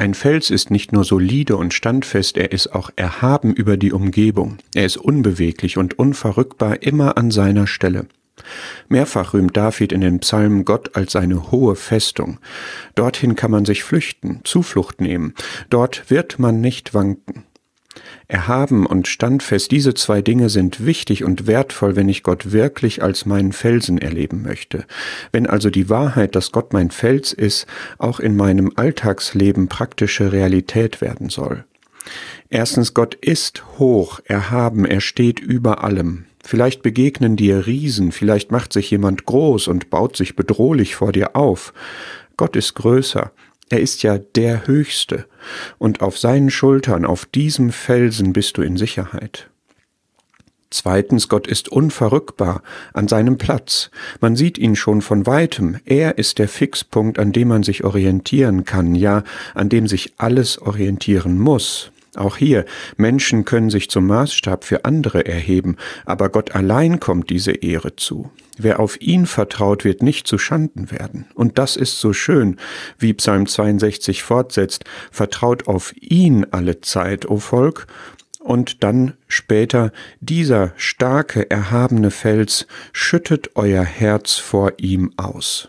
Ein Fels ist nicht nur solide und standfest, er ist auch erhaben über die Umgebung. Er ist unbeweglich und unverrückbar immer an seiner Stelle. Mehrfach rühmt David in den Psalmen Gott als seine hohe Festung. Dorthin kann man sich flüchten, Zuflucht nehmen. Dort wird man nicht wanken. Erhaben und standfest, diese zwei Dinge sind wichtig und wertvoll, wenn ich Gott wirklich als meinen Felsen erleben möchte. Wenn also die Wahrheit, dass Gott mein Fels ist, auch in meinem Alltagsleben praktische Realität werden soll. Erstens, Gott ist hoch, erhaben, er steht über allem. Vielleicht begegnen dir Riesen, vielleicht macht sich jemand groß und baut sich bedrohlich vor dir auf. Gott ist größer, er ist ja der Höchste, und auf seinen Schultern, auf diesem Felsen bist du in Sicherheit. Zweitens, Gott ist unverrückbar an seinem Platz. Man sieht ihn schon von weitem. Er ist der Fixpunkt, an dem man sich orientieren kann, ja, an dem sich alles orientieren muss. Auch hier, Menschen können sich zum Maßstab für andere erheben, aber Gott allein kommt diese Ehre zu. Wer auf ihn vertraut, wird nicht zu Schanden werden. Und das ist so schön, wie Psalm 62 fortsetzt, vertraut auf ihn alle Zeit, o Volk, und dann später dieser starke, erhabene Fels schüttet euer Herz vor ihm aus.